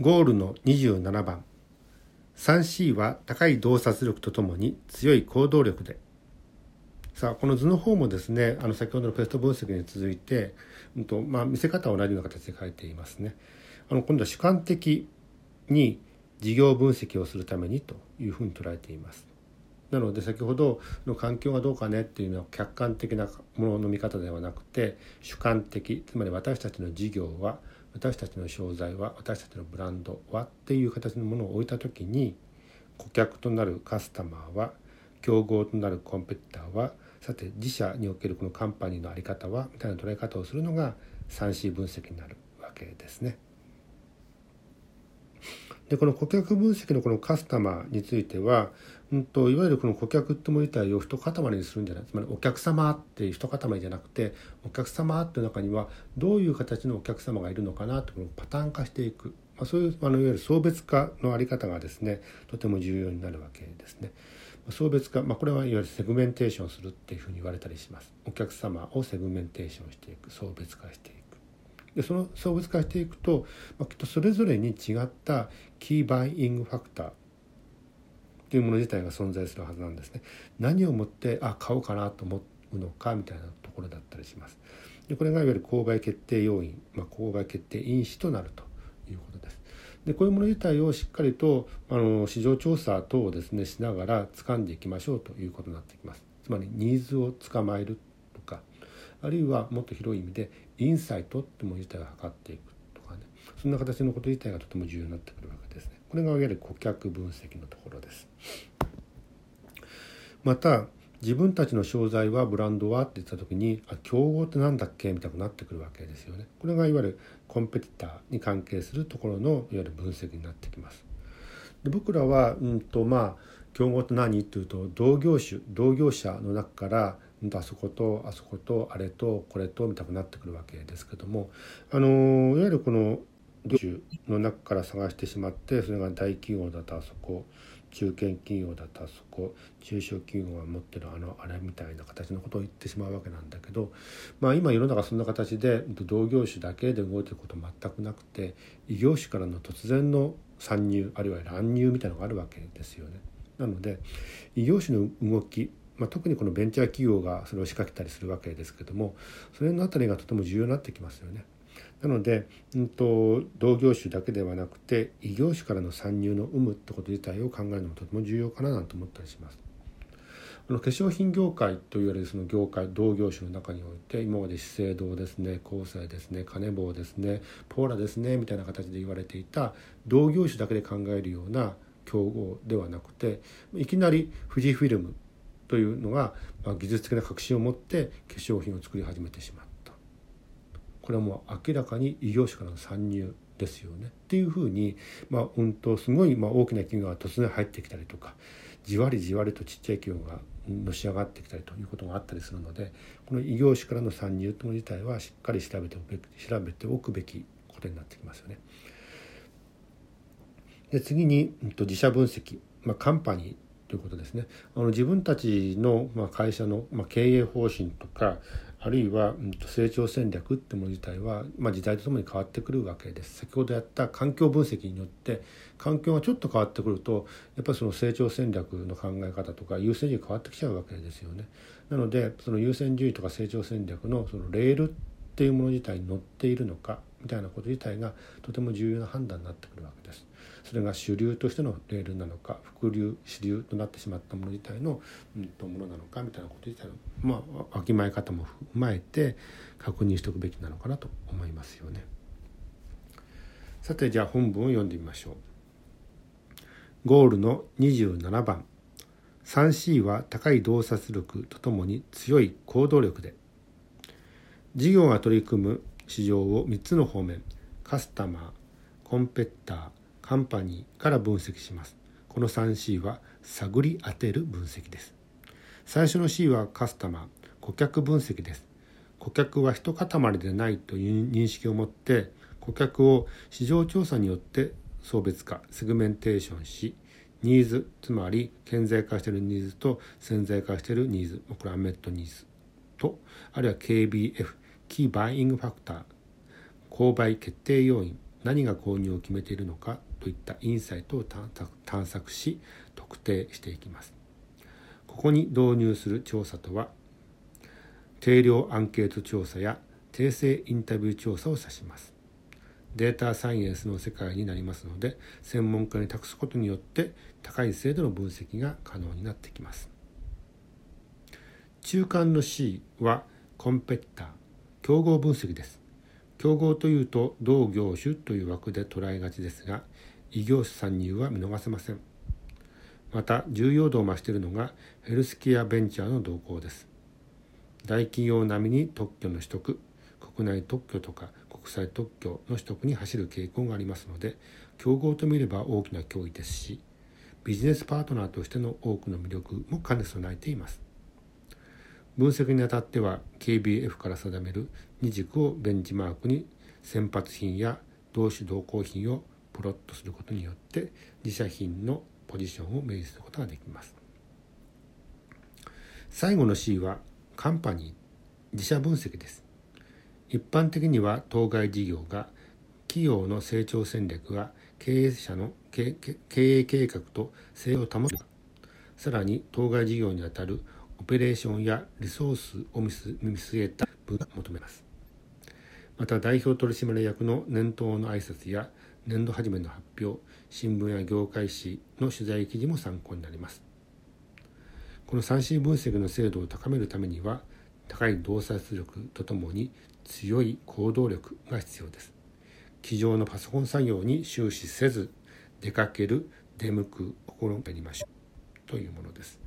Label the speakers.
Speaker 1: ゴールの27番 3C は高い洞察力とともに強い行動力でさあこの図の方もですねあの先ほどのペスト分析に続いて、うんとまあ、見せ方は同じような形で書いていますね。あの今度は主観的に事業分析をするためにというふうに捉えています。なので先ほどの環境がどうかねっていうのは客観的なものの見方ではなくて主観的つまり私たちの事業は私たちの商材は私たちのブランドはっていう形のものを置いた時に顧客となるカスタマーは競合となるコンペティターはさて自社におけるこのカンパニーの在り方はみたいな捉え方をするのが 3C 分析になるわけですね。でこの顧客分析のこのカスタマーについては、うんと、いわゆるこの顧客っても自体を一塊にするんじゃない？つまりお客様っていう一塊じゃなくてお客様っていう中にはどういう形のお客様がいるのかなというのパターン化していく、まあ、そういうあのいわゆる層別化の在り方がですねとても重要になるわけですね。層別化、まあ、これはいわゆるセグメンテーションするっていうふうに言われたりします。お客様をセグメンテーションしていく層別化していく。でその層別化していくと、まあ、きっとそれぞれに違った key buying factor というもの自体が存在するはずなんですね。何をもってあ買おうかなと思うのかみたいなところだったりします。でこれがいわゆる購買決定要因、まあ、購買決定因子となるということです。でこういうもの自体をしっかりとあの市場調査等をですねしながら掴んでいきましょうということになってきます。つまりニーズを捕まえるあるいはもっと広い意味でインサイトってもの自体を測っていくとかねそんな形のこと自体がとても重要になってくるわけですね。これがいわゆる顧客分析のところです。また自分たちの商材はブランドはって言った時にあ競合って何だっけ？みたいになってくるわけですよね。これがいわゆるコンペティターに関係するところのいわゆる分析になってきます。で僕らは、うんとまあ、競合って何？っていうと同業種同業者の中からあそことあそことあれとこれとみたくなってくるわけですけどもあのいわゆるこの業種の中から探してしまってそれが大企業だとあそこ中堅企業だとあそこ中小企業が持ってるあのあれみたいな形のことを言ってしまうわけなんだけど、まあ、今世の中そんな形で同業種だけで動いてること全くなくて異業種からの突然の参入あるいは乱入みたいなのがあるわけですよね。なので異業種の動きまあ、特にこのベンチャー企業がそれを仕掛けたりするわけですけどもそれの辺りがとても重要になってきますよね。なので、うんと、同業種だけではなくて異業種からの参入の有無ってこと自体を考えるのもとても重要かななんて思ったりします。あの化粧品業界といわれるその業界同業種の中において今まで資生堂ですね交際ですねカネボウですねポーラですねみたいな形で言われていた同業種だけで考えるような競合ではなくていきなり富士フィルムというのが、まあ、技術的な革新を持って化粧品を作り始めてしまった。これはもう明らかに異業種からの参入ですよね。っていうふうに、まあ、うんとすごい、まあ、大きな企業が突然入ってきたりとかじわりじわりとちっちゃい企業がのし上がってきたりということがあったりするのでこの異業種からの参入というの自体はしっかり調べておく調べておくべきことになってきますよね。で次に、うん、と自社分析、まあ、カンパニーということですね。あの自分たちの、ま、会社の、ま、経営方針とかあるいは、うん、成長戦略ってもの自体は、まあ、時代とともに変わってくるわけです。先ほどやった環境分析によって環境がちょっと変わってくるとやっぱりその成長戦略の考え方とか優先順位変わってきちゃうわけですよね。なのでその優先順位とか成長戦略のそのレールっていうもの自体に乗っているのかみたいなこと自体がとても重要な判断になってくるわけです。それが主流としてのレールなのか副流主流となってしまったもの自体の、うん、とものなのかみたいなこと自体のまあわきまえ方も踏まえて確認しておくべきなのかなと思いますよね。さてじゃあ本文を読んでみましょう。ゴールの27番 3C は高い洞察力とともに強い行動力で事業が取り組む市場を3つの方面カスタマーコンペッターカンパニーから分析します。この 3C は探り当てる分析です。最初の C はカスタマー、顧客分析です。顧客は一塊でないという認識を持って顧客を市場調査によって層別化セグメンテーションしニーズつまり顕在化しているニーズと潜在化しているニーズこれ unmet needs とあるいは KBF key buying factor 購買決定要因何が購入を決めているのかといったインサイトを探索し特定していきます。ここに導入する調査とは定量アンケート調査や定性インタビュー調査を指します。データサイエンスの世界になりますので専門家に託すことによって高い精度の分析が可能になってきます。中間の C はコンペティター競合分析です。競合というと同業種という枠で捉えがちですが異業種参入は見逃せません。また重要度を増しているのがヘルスケアベンチャーの動向です。大企業並みに特許の取得国内特許とか国際特許の取得に走る傾向がありますので競合と見れば大きな脅威ですしビジネスパートナーとしての多くの魅力も兼ね備えています。分析にあたっては KBF から定める2軸をベンチマークに先発品や同種同行品をプロットすることによって自社品のポジションを明示することができます。最後の C はカンパニー自社分析です。一般的には当該事業が企業の成長戦略が経営者の経営計画と性を保つ。さらに当該事業にあたるオペレーションやリソースを見据えた部が求めますまた代表取締役の年頭の挨拶や年度初めの発表新聞や業界誌の取材記事も参考になりますこの 3C 分析の精度を高めるためには高い洞察力とともに強い行動力が必要です。机上のパソコン作業に終始せず出かける出向く心をやりましょうというものです。